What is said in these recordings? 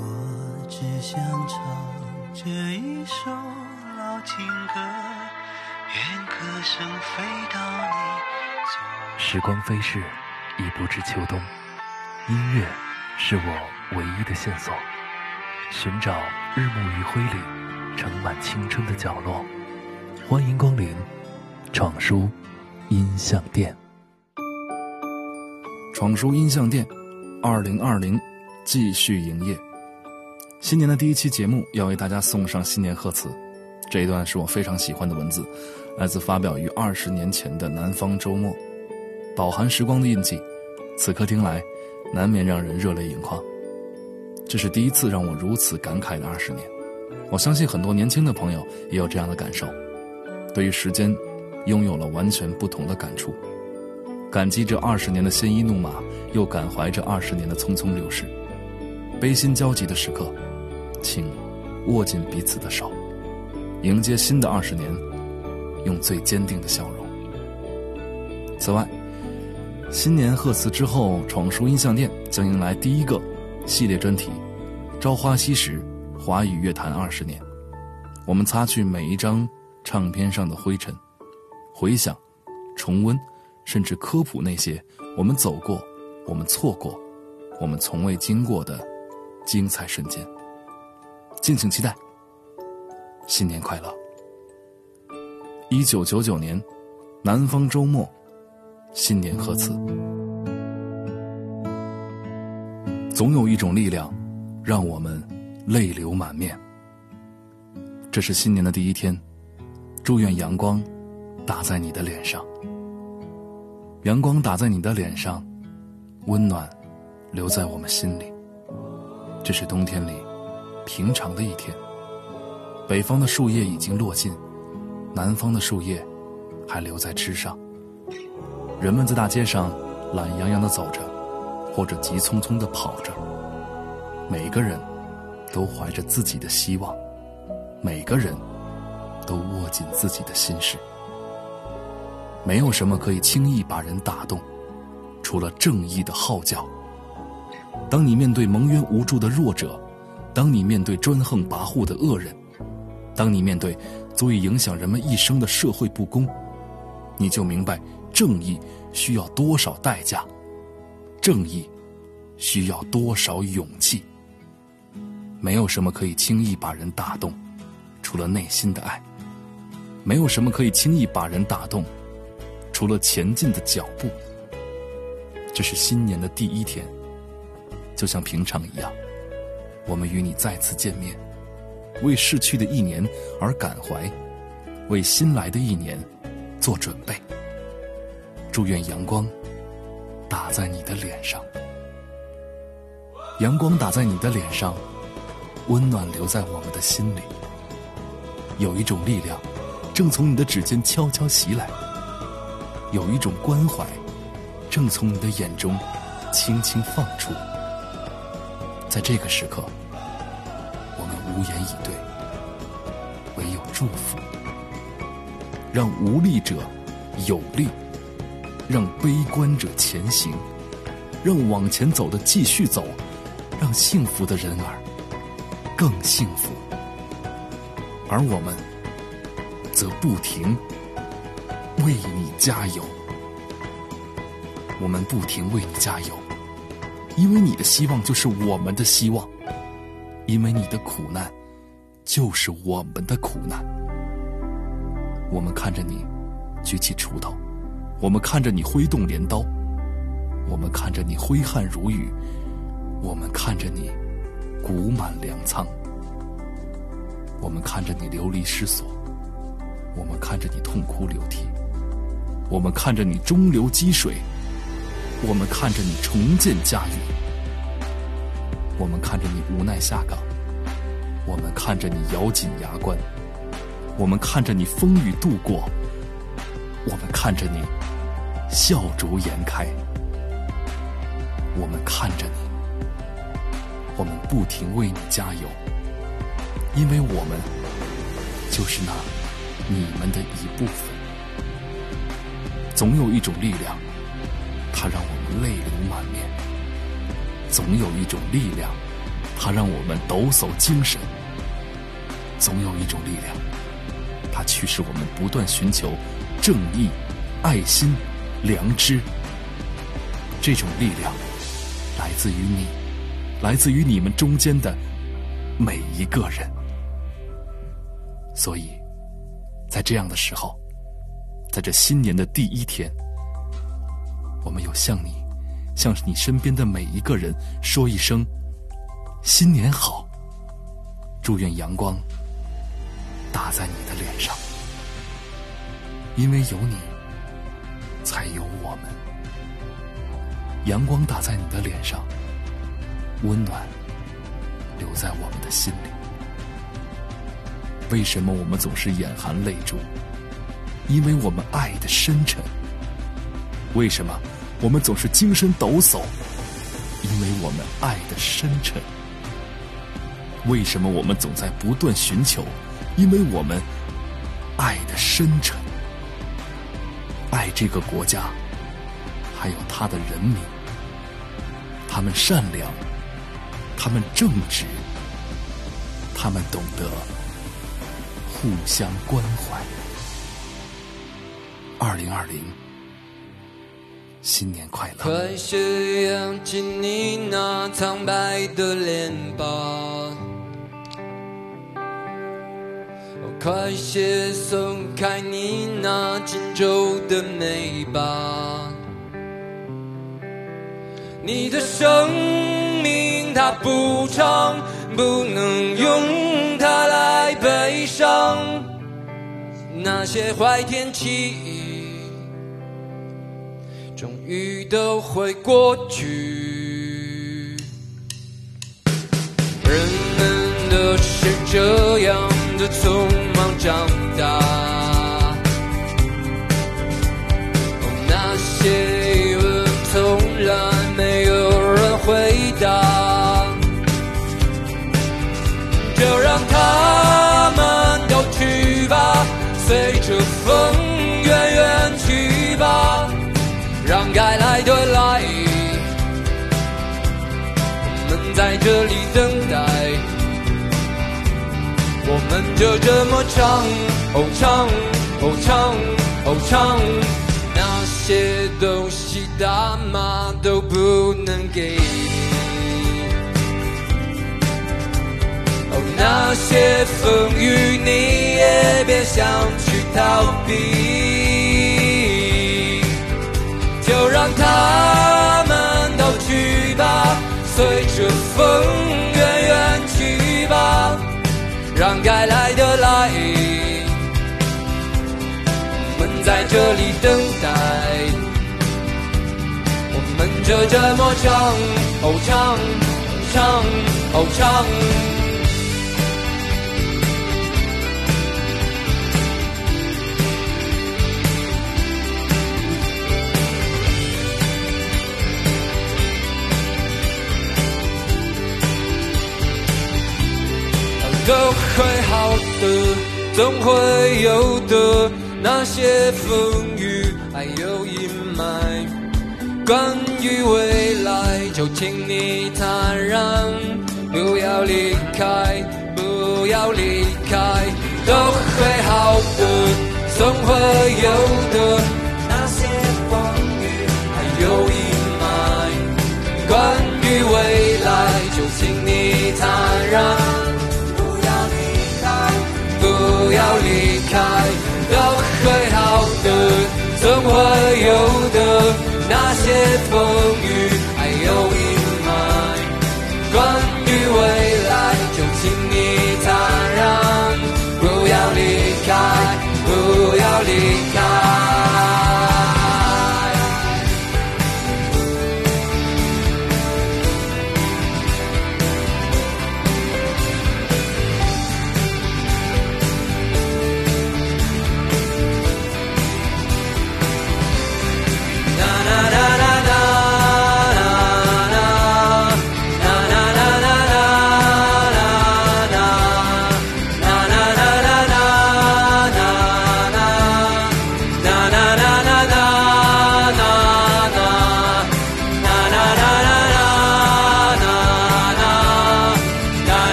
我只想唱这一首老情歌，愿歌声飞到你左。时光飞逝，已不知秋冬。音乐是我唯一的线索，寻找日暮余晖里盛满青春的角落。欢迎光临闯书音像店。闯书音像店，二零二零继续营业。新年的第一期节目要为大家送上新年贺词，这一段是我非常喜欢的文字，来自发表于二十年前的《南方周末》，饱含时光的印记，此刻听来难免让人热泪盈眶。这是第一次让我如此感慨的二十年，我相信很多年轻的朋友也有这样的感受，对于时间拥有了完全不同的感触，感激这二十年的鲜衣怒马，又感怀这二十年的匆匆流逝，悲心交集的时刻。请握紧彼此的手，迎接新的二十年，用最坚定的笑容。此外，新年贺词之后，闯书音像店将迎来第一个系列专题《朝花夕拾：华语乐坛二十年》。我们擦去每一张唱片上的灰尘，回想、重温，甚至科普那些我们走过、我们错过、我们从未经过的精彩瞬间。敬请期待，新年快乐！一九九九年，南方周末，新年贺词。总有一种力量，让我们泪流满面。这是新年的第一天，祝愿阳光打在你的脸上，阳光打在你的脸上，温暖留在我们心里。这是冬天里。平常的一天，北方的树叶已经落尽，南方的树叶还留在枝上。人们在大街上懒洋洋的走着，或者急匆匆的跑着。每个人都怀着自己的希望，每个人都握紧自己的心事。没有什么可以轻易把人打动，除了正义的号角。当你面对蒙冤无助的弱者。当你面对专横跋扈的恶人，当你面对足以影响人们一生的社会不公，你就明白正义需要多少代价，正义需要多少勇气。没有什么可以轻易把人打动，除了内心的爱；没有什么可以轻易把人打动，除了前进的脚步。这是新年的第一天，就像平常一样。我们与你再次见面，为逝去的一年而感怀，为新来的一年做准备。祝愿阳光打在你的脸上，阳光打在你的脸上，温暖留在我们的心里。有一种力量正从你的指尖悄悄袭来，有一种关怀正从你的眼中轻轻放出。在这个时刻，无言以对，唯有祝福。让无力者有力，让悲观者前行，让往前走的继续走，让幸福的人儿更幸福。而我们则不停为你加油，我们不停为你加油。因为你的希望就是我们的希望，因为你的苦难就是我们的苦难。我们看着你举起锄头，我们看着你挥动镰刀，我们看着你挥汗如雨，我们看着你鼓满粮仓，我们看着你流离失所，我们看着你痛哭流涕，我们看着你中流击水。我们看着你重建家园，我们看着你无奈下岗，我们看着你咬紧牙关，我们看着你风雨度过，我们看着你笑逐颜开，我们看着你，我们不停为你加油，因为我们就是那你们的一部分。总有一种力量。它让我们泪流满面，总有一种力量，它让我们抖擞精神。总有一种力量，它驱使我们不断寻求正义、爱心、良知。这种力量来自于你，来自于你们中间的每一个人。所以，在这样的时候，在这新年的第一天，我们有向你，向你身边的每一个人说一声“新年好”，祝愿阳光打在你的脸上，因为有你，才有我们。阳光打在你的脸上，温暖留在我们的心里。为什么我们总是眼含泪珠？因为我们爱的深沉。为什么我们总是精神抖擞？因为我们爱的深沉。为什么我们总在不断寻求？因为我们爱的深沉。爱这个国家，还有他的人民。他们善良，他们正直，他们懂得互相关怀。二零二零，新年快乐！快些扬起你那苍白的脸吧，快些松开你那紧皱的眉吧。你的生命它不长，不能用它来悲伤。那些坏天气，终于都会过去。人们都是这样的匆忙长这里等待，我们就这么唱，哦唱，哦唱，哦唱。那些东西大妈都不能给你，哦，那些风雨你也别想去逃避，就让它，随着风远远去吧，让该来的来，我们在这里等待。我们就这么唱，哦唱，唱，哦唱。都会好的，总会有的。那些风雨还有阴霾。关于未来，就请你坦然，不要离开，不要离开，都会好的，总会有的。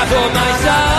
I my myself.